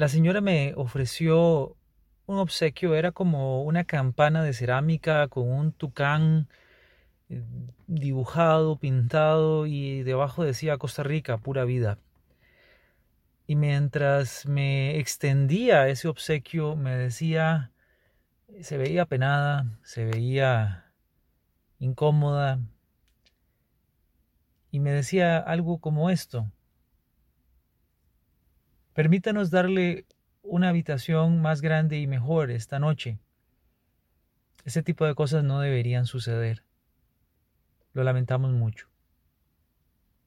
La señora me ofreció un obsequio, era como una campana de cerámica con un tucán eh, dibujado, pintado y debajo decía Costa Rica, pura vida. Y mientras me extendía ese obsequio, me decía, se veía penada, se veía incómoda, y me decía algo como esto. Permítanos darle una habitación más grande y mejor esta noche. Ese tipo de cosas no deberían suceder. Lo lamentamos mucho.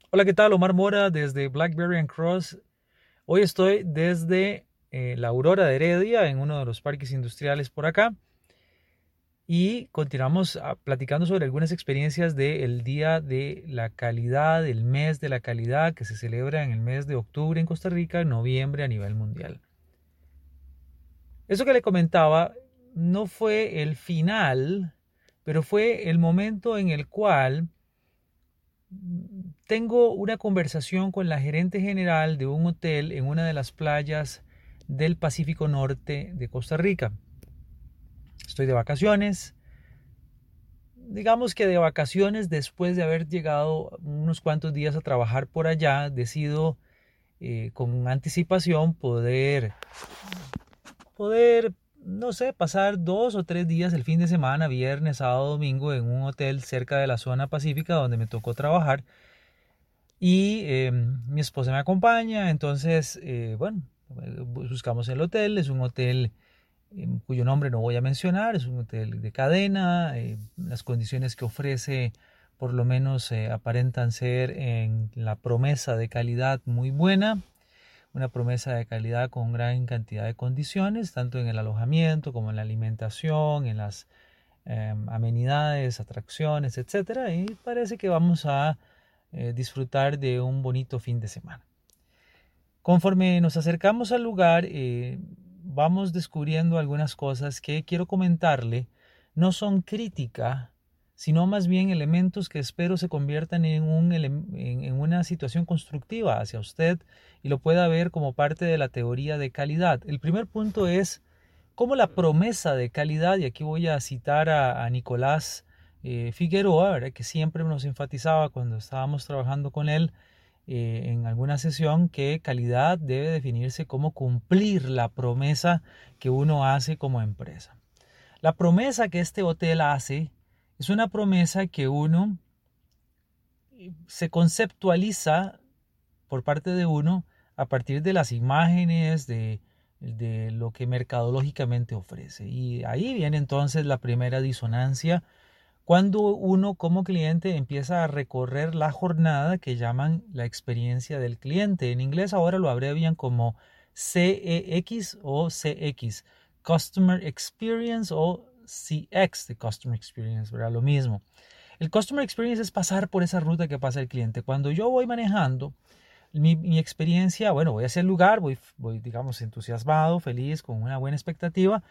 Hola, ¿qué tal? Omar Mora desde Blackberry and Cross. Hoy estoy desde eh, la Aurora de Heredia, en uno de los parques industriales por acá y continuamos ah, platicando sobre algunas experiencias del Día de la Calidad, el mes de la calidad que se celebra en el mes de octubre en Costa Rica, en noviembre a nivel mundial. Eso que le comentaba no fue el final, pero fue el momento en el cual tengo una conversación con la gerente general de un hotel en una de las playas del Pacífico Norte de Costa Rica. Estoy de vacaciones. Digamos que de vacaciones después de haber llegado unos cuantos días a trabajar por allá, decido eh, con anticipación poder, poder, no sé, pasar dos o tres días el fin de semana, viernes, sábado, domingo, en un hotel cerca de la zona pacífica donde me tocó trabajar. Y em, mi esposa me acompaña, entonces, eh, bueno, buscamos el hotel, es un hotel cuyo nombre no voy a mencionar, es un hotel de cadena, eh, las condiciones que ofrece por lo menos eh, aparentan ser en la promesa de calidad muy buena, una promesa de calidad con gran cantidad de condiciones, tanto en el alojamiento como en la alimentación, en las em, amenidades, atracciones, etc. Y parece que vamos a eh, disfrutar de un bonito fin de semana. Conforme nos acercamos al lugar, vamos descubriendo algunas cosas que quiero comentarle. No son crítica, sino más bien elementos que espero se conviertan en, un, en, una situación constructiva hacia usted y lo pueda ver como parte de la teoría de calidad. El primer punto es cómo la promesa de calidad, y aquí voy a citar a, Nicolás eh, Figueroa, que siempre nos enfatizaba cuando estábamos trabajando con él, eh, en alguna sesión que calidad debe definirse como cumplir la promesa que uno hace como empresa. La promesa que este hotel hace es una promesa que uno eh, se conceptualiza por parte de uno a partir de las imágenes, de, de lo que mercadológicamente ofrece. Y ahí viene entonces la primera disonancia cuando uno como cliente empieza a recorrer la jornada que llaman la experiencia del cliente. En inglés ahora lo abrevian como CEX o CX, Customer Experience o CX de Customer Experience, ¿verdad? Lo mismo. El Customer Experience es pasar por esa ruta que pasa el cliente. Cuando yo voy manejando, mi, experiencia, bueno, voy hacia el lugar, voy, digamos, entusiasmado, feliz, con una buena expectativa,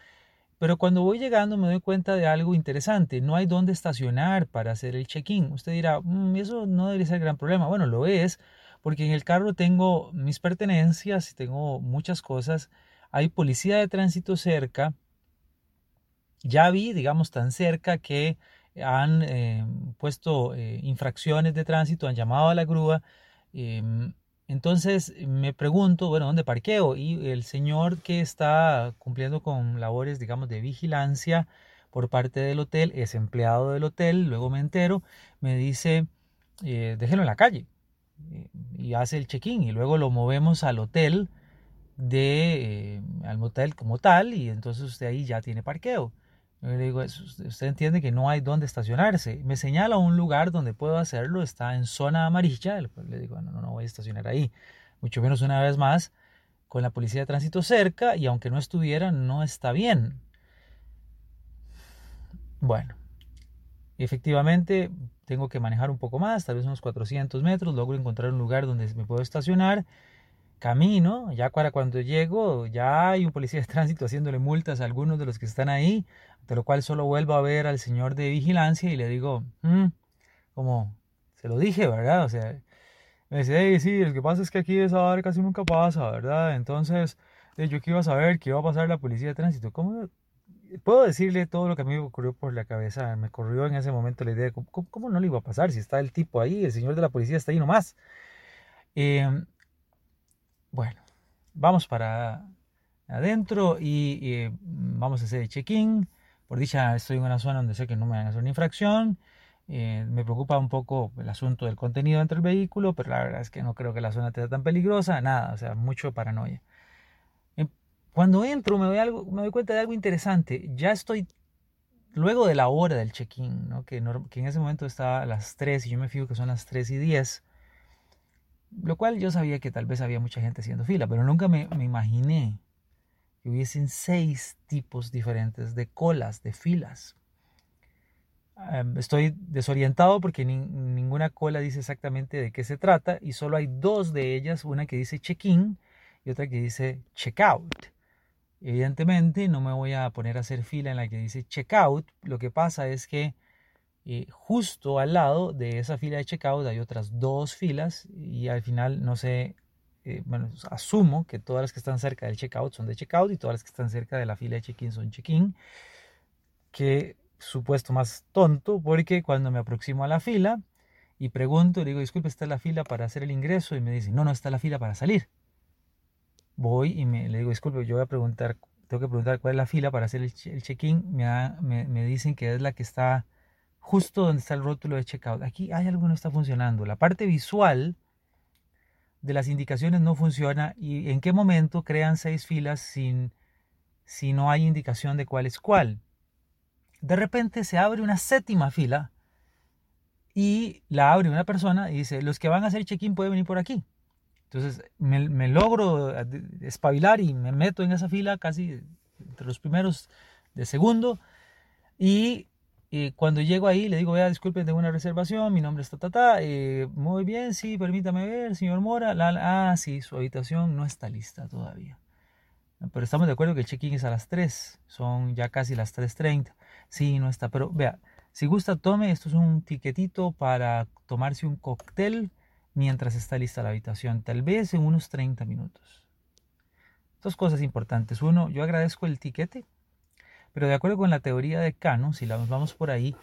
pero cuando voy llegando me doy cuenta de algo interesante. No hay dónde estacionar para hacer el check-in. Usted dirá, mm, eso no debería ser gran problema. Bueno, lo es, porque en el carro tengo mis pertenencias, tengo muchas cosas. Hay policía de tránsito cerca. Ya vi, digamos, tan cerca que han eh, puesto eh, infracciones de tránsito, han llamado a la grúa. Em, entonces me pregunto, bueno, ¿dónde parqueo? Y el señor que está cumpliendo con labores, digamos, de vigilancia por parte del hotel, es empleado del hotel, luego me entero, me dice, eh, déjelo en la calle. Y hace el check-in y luego lo movemos al hotel de, eh, al motel como tal y entonces usted ahí ya tiene parqueo. Yo le digo, usted entiende que no hay dónde estacionarse. Me señala un lugar donde puedo hacerlo, está en zona amarilla. Le digo, no, no voy a estacionar ahí. Mucho menos una vez más con la policía de tránsito cerca y aunque no estuviera, no está bien. Bueno, efectivamente tengo que manejar un poco más, tal vez unos 400 metros, logro encontrar un lugar donde me puedo estacionar camino, ya para cuando llego, ya hay un policía de tránsito haciéndole multas a algunos de los que están ahí, de lo cual solo vuelvo a ver al señor de vigilancia y le digo, mm", como se lo dije, ¿verdad? O sea, me dice, sí, lo que pasa es que aquí esa hora casi nunca pasa, ¿verdad? Entonces, yo que iba a saber que iba a pasar la policía de tránsito. ¿Cómo puedo decirle todo lo que a mí me ocurrió por la cabeza? Me corrió en ese momento la idea, ¿cómo, cómo no le iba a pasar si está el tipo ahí, el señor de la policía está ahí nomás? Eh, bueno, vamos para adentro y, eh, vamos a hacer el check-in. Por dicha, estoy en una zona donde sé que no me van a hacer una infracción. Eh, me preocupa un poco el asunto del contenido dentro del vehículo, pero la verdad es que no creo que la zona sea tan peligrosa. Nada, o sea, mucho paranoia. Eh, cuando entro me doy, algo, me doy cuenta de algo interesante. Ya estoy luego de la hora del check-in, que, que, en ese momento estaba a las 3 y yo me fijo que son las 3 y 10. Lo cual yo sabía que tal vez había mucha gente haciendo fila, pero nunca me, imaginé que hubiesen seis tipos diferentes de colas, de filas. Em, estoy desorientado porque ninguna cola dice exactamente de qué se trata y solo hay dos de ellas, una que dice check-in y otra que dice check-out. Evidentemente no me voy a poner a hacer fila en la que dice check-out, lo que pasa es que y justo al lado de esa fila de checkout hay otras dos filas y al final no sé, eh, bueno, asumo que todas las que están cerca del checkout son de checkout y todas las que están cerca de la fila de check-in son check-in. Que supuesto más tonto porque cuando me aproximo a la fila y pregunto, digo, disculpe, ¿está la fila para hacer el ingreso? Y me dicen, no, no, está la fila para salir. Voy y me, le digo, disculpe, yo voy a preguntar, tengo que preguntar cuál es la fila para hacer el, check-in. Me, me dicen que es la que está justo donde está el rótulo de checkout. Aquí hay algo que no está funcionando. La parte visual de las indicaciones no funciona y en qué momento crean seis filas sin, si no hay indicación de cuál es cuál. De repente se abre una séptima fila y la abre una persona y dice, los que van a hacer check-in pueden venir por aquí. Entonces me, me, logro espabilar y me meto en esa fila casi entre los primeros de segundo y y cuando llego ahí le digo, vea, disculpen, tengo una reservación, mi nombre es Tatata, eh, muy bien, sí, permítame ver, señor Mora, la, ah, sí, su habitación no está lista todavía. Pero estamos de acuerdo que el check-in es a las 3, son ya casi las 3.30. Sí, no está, pero vea, si gusta, tome, esto es un tiquetito para tomarse un cóctel mientras está lista la habitación, tal vez en unos 30 minutos. Dos cosas importantes. Uno, yo agradezco el tiquete pero de acuerdo con la teoría de Cano, si nos vamos por ahí,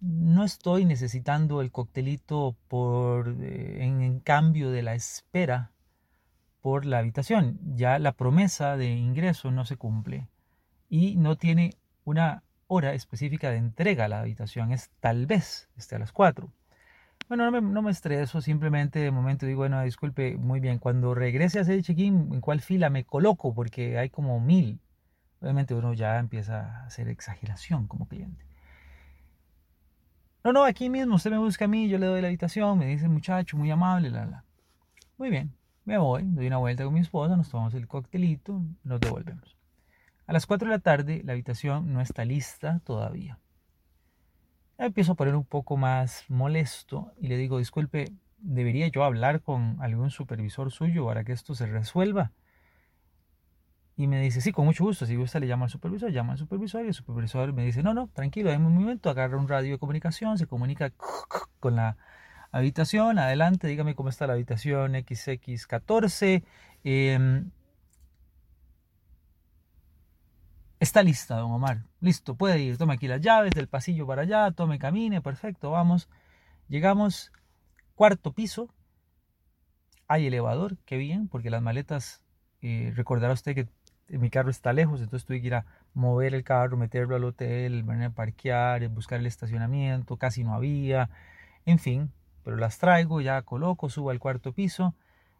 no estoy necesitando el coctelito por, eh, en, cambio de la espera por la habitación. Ya la promesa de ingreso no se cumple y no tiene una hora específica de entrega a la habitación. Es tal vez esté a las 4. Bueno, no me, no me estreso, simplemente de momento digo, bueno, disculpe, muy bien, cuando regrese a hacer el check-in, ¿en cuál fila me coloco? Porque hay como mil obviamente uno ya empieza a hacer exageración como cliente. No, no, aquí mismo usted me busca a mí, yo le doy la habitación, me dice muchacho, muy amable, la, la. Muy bien, me voy, doy una vuelta con mi esposa, nos tomamos el coctelito, nos devolvemos. A las 4 de la tarde la habitación no está lista todavía. Empiezo a poner un poco más molesto y le digo, disculpe, ¿debería yo hablar con algún supervisor suyo para que esto se resuelva? Y me dice, sí, con mucho gusto, si gusta le llama al supervisor, llama al supervisor y el supervisor me dice, no, no, tranquilo, en un momento agarra un radio de comunicación, se comunica con la habitación, adelante, dígame cómo está la habitación XX14. Em, está lista, don Omar. Listo, puede ir. Tome aquí las llaves del pasillo para allá, tome, camine, perfecto, vamos. Llegamos, cuarto piso. Hay elevador, qué bien, porque las maletas, eh, recordará usted que mi carro está lejos, entonces tuve que ir a mover el carro, meterlo al hotel, venir a parquear, buscar el estacionamiento, casi no había, en fin, pero las traigo, ya coloco, subo al cuarto piso.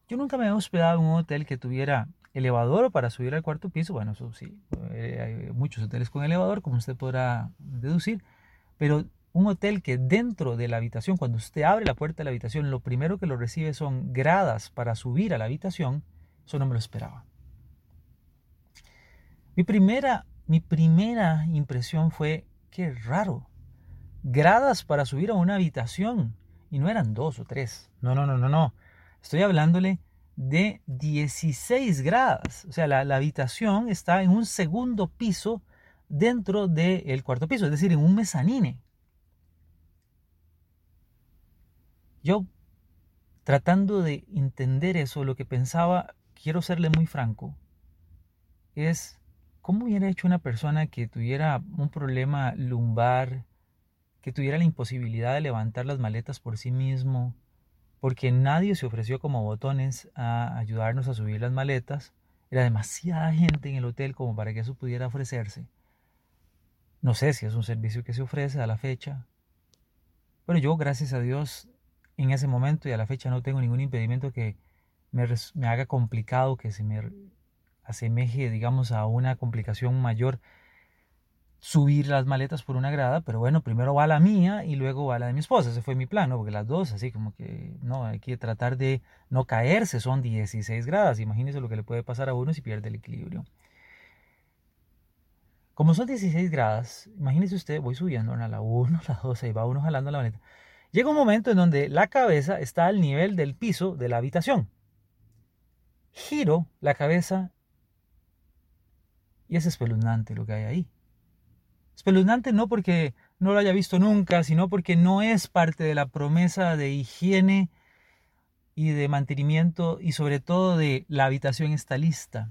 Yo nunca me he hospedado en un hotel que tuviera elevador para subir al cuarto piso. Bueno, eso sí, eh, hay muchos hoteles con elevador, como usted podrá deducir, pero un hotel que dentro de la habitación, cuando usted abre la puerta de la habitación, lo primero que lo recibe son gradas para subir a la habitación, eso no me lo esperaba. Mi primera, mi primera impresión fue, qué raro, gradas para subir a una habitación. Y no eran dos o tres. No, no, no, no, no. Estoy hablándole de 16 gradas. O sea, la, habitación está en un segundo piso dentro del cuarto piso, es decir, en un mezanine. Yo, tratando de entender eso, lo que pensaba, quiero serle muy franco, es cómo hubiera hecho una persona que tuviera un problema lumbar, que tuviera la imposibilidad de levantar las maletas por sí mismo, porque nadie se ofreció como botones a ayudarnos a subir las maletas. Era demasiada gente en el hotel como para que eso pudiera ofrecerse. No sé si es un servicio que se ofrece a la fecha, pero yo, gracias a Dios, en ese momento y a la fecha no tengo ningún impedimento que me, me haga complicado, que se me asemeje, digamos, a una complicación mayor subir las maletas por una grada, pero bueno, primero va la mía y luego va la de mi esposa. Ese fue mi plan, ¿no? Porque las dos, así como que, no, hay que tratar de no caerse, son 16 gradas. Imagínese lo que le puede pasar a uno si pierde el equilibrio. Como son 16 gradas, imagínese usted, voy subiendo a la 1, a la 2, y va uno jalando la maleta. Llega un momento en donde la cabeza está al nivel del piso de la habitación. Giro la cabeza y es espeluznante lo que hay ahí. Espeluznante no porque no lo haya visto nunca, sino porque no es parte de la promesa de higiene y de mantenimiento y sobre todo de la habitación está lista.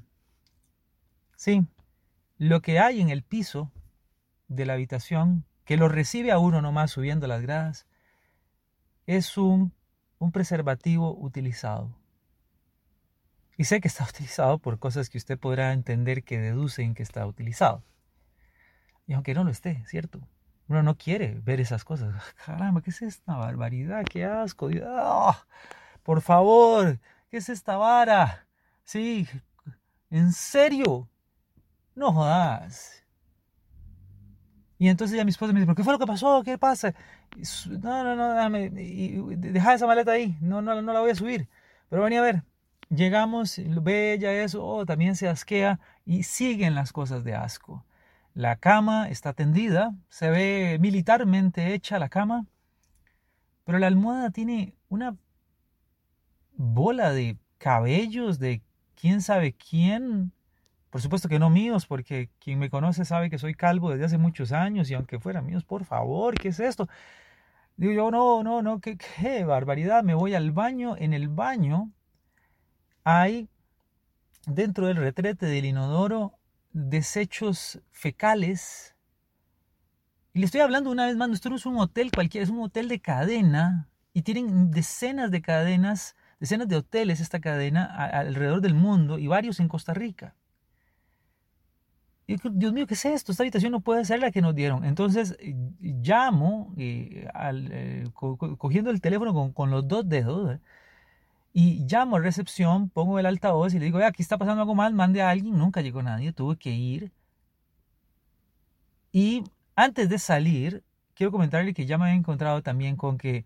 Sí, lo que hay en el piso de la habitación, que lo recibe a uno nomás subiendo las gradas, es un, un preservativo utilizado. Y sé que está utilizado por cosas que usted podrá entender que deducen que está utilizado. Y aunque no lo esté, ¿cierto? Uno no quiere ver esas cosas. Caramba, ¿qué es esta barbaridad? ¡Qué asco! ¡Ah! Por favor, ¿qué es esta vara? Sí, ¿en serio? No jodas. Y entonces ya mi esposa me dice, ¿pero qué fue lo que pasó? ¿Qué pasa? No, no, no, déjame, deja esa maleta ahí, no, no, no la voy a subir. Pero venía a ver, llegamos, ve ella eso, oh, también se asquea y siguen las cosas de asco. La cama está tendida, se ve militarmente hecha la cama, pero la almohada tiene una bola de cabellos de quién sabe quién. Por supuesto que no míos, porque quien me conoce sabe que soy calvo desde hace muchos años y aunque fueran míos, por favor, ¿qué es esto? Digo yo, no, no, no, qué, qué barbaridad, me voy al baño. En el baño hay, dentro del retrete del inodoro, desechos fecales. Y le estoy hablando una vez más, esto no es un hotel cualquiera, es un hotel de cadena y tienen decenas de cadenas, decenas de hoteles esta cadena alrededor del mundo y varios en Costa Rica. Y Dios mío, ¿qué es esto? Esta habitación no puede ser la que nos dieron. Entonces llamo, eh, eh, cogiendo el teléfono con, con los dos dedos, y llamo a recepción, pongo el altavoz y le digo, aquí está pasando algo mal, mande a alguien. Nunca llegó nadie, tuve que ir. Y antes de salir, quiero comentarle que ya me había encontrado también con que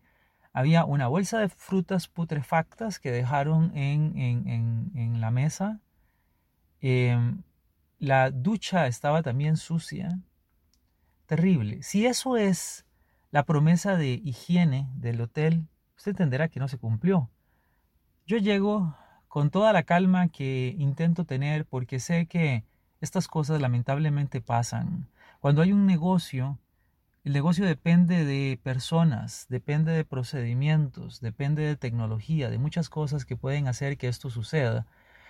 había una bolsa de frutas putrefactas que dejaron en, en, la mesa. Em, la ducha estaba también sucia. Terrible. Si eso es la promesa de higiene del hotel, usted entenderá que no se cumplió. Yo llego con toda la calma que intento tener porque sé que estas cosas lamentablemente pasan. Cuando hay un negocio, el negocio depende de personas, depende de procedimientos, depende de tecnología, de muchas cosas que pueden hacer que esto suceda,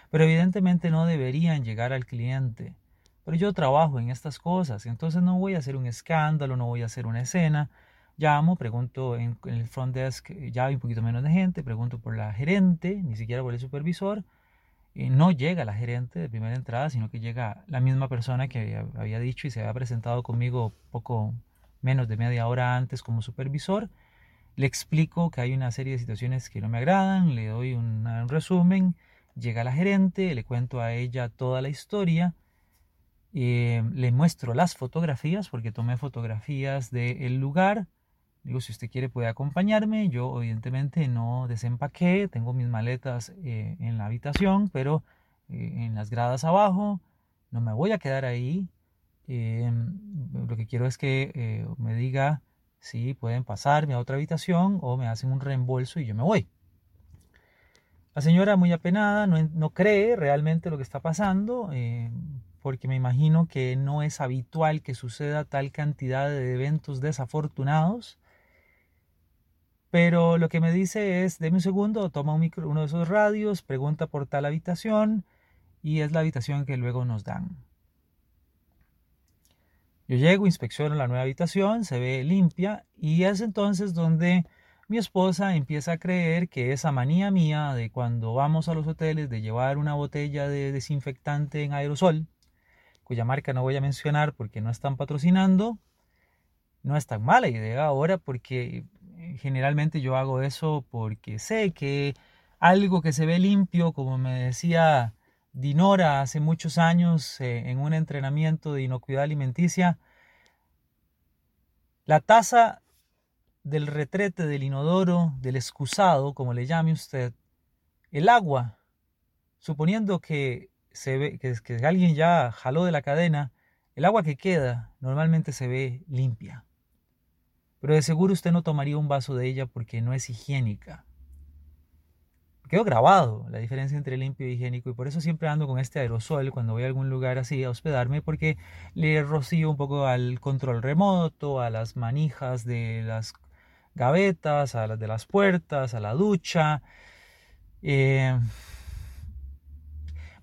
pero evidentemente no deberían llegar al cliente. Pero yo trabajo en estas cosas, entonces no voy a hacer un escándalo, no voy a hacer una escena, Llamo, pregunto en, el front desk, eh, ya hay un poquito menos de gente, pregunto por la gerente, ni siquiera por el supervisor. No llega la gerente de primera entrada, sino que llega la misma persona que había dicho y se había presentado conmigo poco menos de media hora antes como supervisor. Le explico que hay una serie de situaciones que no me agradan, le doy un resumen Llega la gerente, le cuento a ella toda la historia, eh, le muestro las fotografías porque tomé fotografías del lugar. Digo, si usted quiere puede acompañarme. Yo evidentemente no desempaqué, tengo mis maletas eh, en la habitación, pero eh, en las gradas abajo. No me voy a quedar ahí. lo que quiero es que me diga si pueden pasarme a otra habitación o me hacen un reembolso y yo me voy. La señora muy apenada no, cree realmente lo que está pasando, eh, porque me imagino que no es habitual que suceda tal cantidad de eventos desafortunados. Pero lo que me dice es, deme un segundo, toma uno de esos radios, pregunta por tal habitación y es la habitación que luego nos dan. Yo llego, inspecciono la nueva habitación, se ve limpia y es entonces donde mi esposa empieza a creer que esa manía mía de cuando vamos a los hoteles de llevar una botella de desinfectante en aerosol, cuya marca no voy a mencionar porque no están patrocinando, no es tan mala idea ahora porque generalmente yo hago eso porque sé que algo que se ve limpio, como me decía Dinora hace muchos años eh, en un entrenamiento de inocuidad alimenticia, la tasa del retrete, del inodoro, del excusado, como le llame usted, el agua, suponiendo que, se ve, que, que alguien ya jaló de la cadena, el agua que queda normalmente se ve limpia. Pero de seguro usted no tomaría un vaso de ella porque no es higiénica. Quedó grabado la diferencia entre limpio y higiénico y por eso siempre ando con este aerosol cuando voy a algún lugar así a hospedarme porque le rocío un poco al control remoto, a las manijas de las gavetas, a las de las puertas, a la ducha. Eh,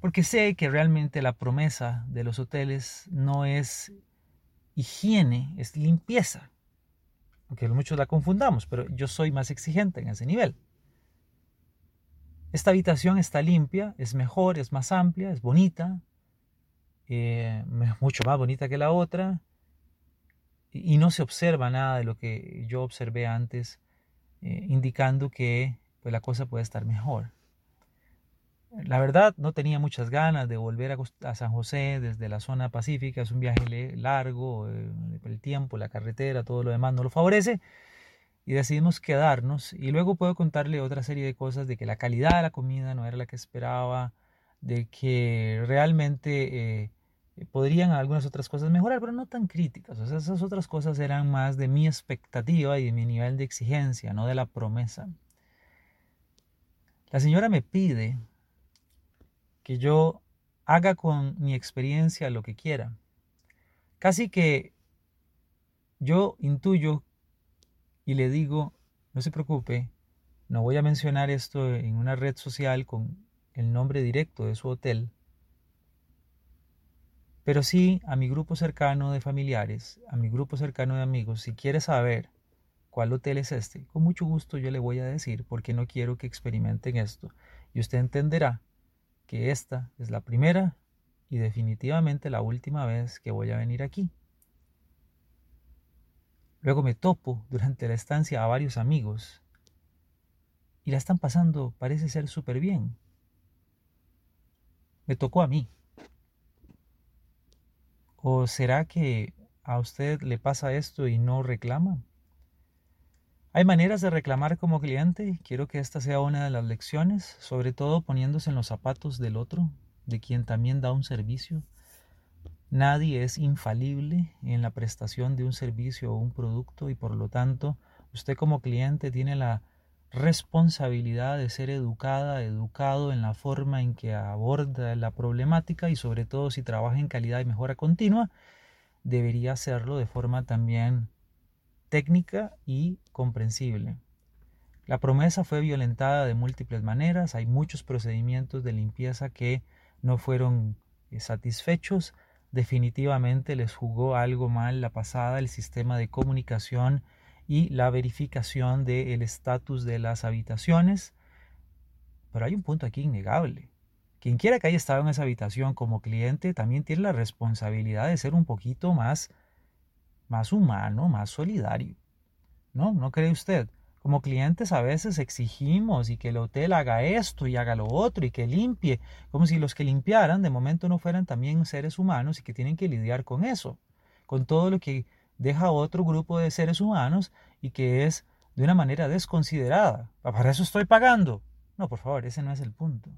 porque sé que realmente la promesa de los hoteles no es higiene, es limpieza. Aunque muchos la confundamos, pero yo soy más exigente en ese nivel. Esta habitación está limpia, es mejor, es más amplia, es bonita, eh, mucho más bonita que la otra y no se observa nada de lo que yo observé antes, eh, indicando que pues, la cosa puede estar mejor. La verdad, no tenía muchas ganas de volver a, San José desde la zona pacífica. Es un viaje largo, eh, el tiempo, la carretera, todo lo demás no lo favorece. Y decidimos quedarnos. Y luego puedo contarle otra serie de cosas de que la calidad de la comida no era la que esperaba, de que realmente eh, podrían algunas otras cosas mejorar, pero no tan críticas. Esas otras cosas eran más de mi expectativa y de mi nivel de exigencia, no de la promesa. La señora me pide que yo haga con mi experiencia lo que quiera. Casi que yo intuyo y le digo, no se preocupe, no voy a mencionar esto en una red social con el nombre directo de su hotel, pero sí a mi grupo cercano de familiares, a mi grupo cercano de amigos, si quiere saber cuál hotel es este, con mucho gusto yo le voy a decir porque no quiero que experimenten esto. Y usted entenderá que esta es la primera y definitivamente la última vez que voy a venir aquí. Luego me topo durante la estancia a varios amigos y la están pasando, parece ser súper bien. Me tocó a mí. ¿O será que a usted le pasa esto y no reclama? Hay maneras de reclamar como cliente. Quiero que esta sea una de las lecciones, sobre todo poniéndose en los zapatos del otro, de quien también da un servicio. Nadie es infalible en la prestación de un servicio o un producto y por lo tanto usted como cliente tiene la responsabilidad de ser educada, educado en la forma en que aborda la problemática y sobre todo si trabaja en calidad y mejora continua, debería hacerlo de forma también técnica y comprensible. La promesa fue violentada de múltiples maneras, hay muchos procedimientos de limpieza que no fueron eh, satisfechos, definitivamente les jugó algo mal la pasada el sistema de comunicación y la verificación del estatus de las habitaciones. Pero hay un punto aquí innegable. Quien quiera que haya estado en esa habitación como cliente también tiene la responsabilidad de ser un poquito más, más humano, más solidario. ¿No? ¿No cree usted? Como clientes a veces exigimos y que el hotel haga esto y haga lo otro y que limpie, como si los que limpiaran de momento no fueran también seres humanos y que tienen que lidiar con eso, con todo lo que deja otro grupo de seres humanos y que es de una manera desconsiderada. Para eso estoy pagando. No, por favor, ese no es el punto.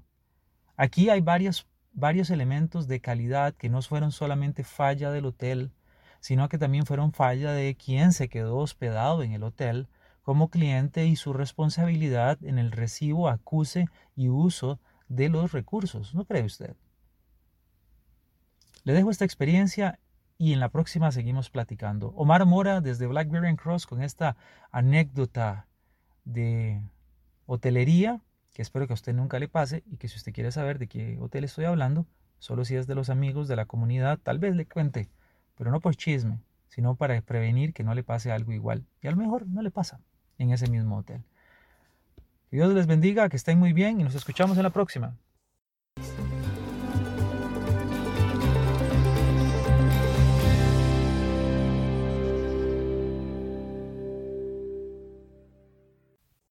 Aquí hay varios, varios elementos de calidad que no fueron solamente falla del hotel, sino que también fueron falla de quien se quedó hospedado en el hotel como cliente y su responsabilidad en el recibo, acuse y uso de los recursos. ¿No cree usted? Le dejo esta experiencia y en la próxima seguimos platicando. Omar Mora desde Blackberry and Cross con esta anécdota de hotelería que espero que a usted nunca le pase y que si usted quiere saber de qué hotel estoy hablando, solo si es de los amigos de la comunidad, tal vez le cuente, pero no por chisme, sino para prevenir que no le pase algo igual. Y a lo mejor no le pasa en ese mismo hotel. Que Dios les bendiga, que estén muy bien y nos escuchamos en la próxima.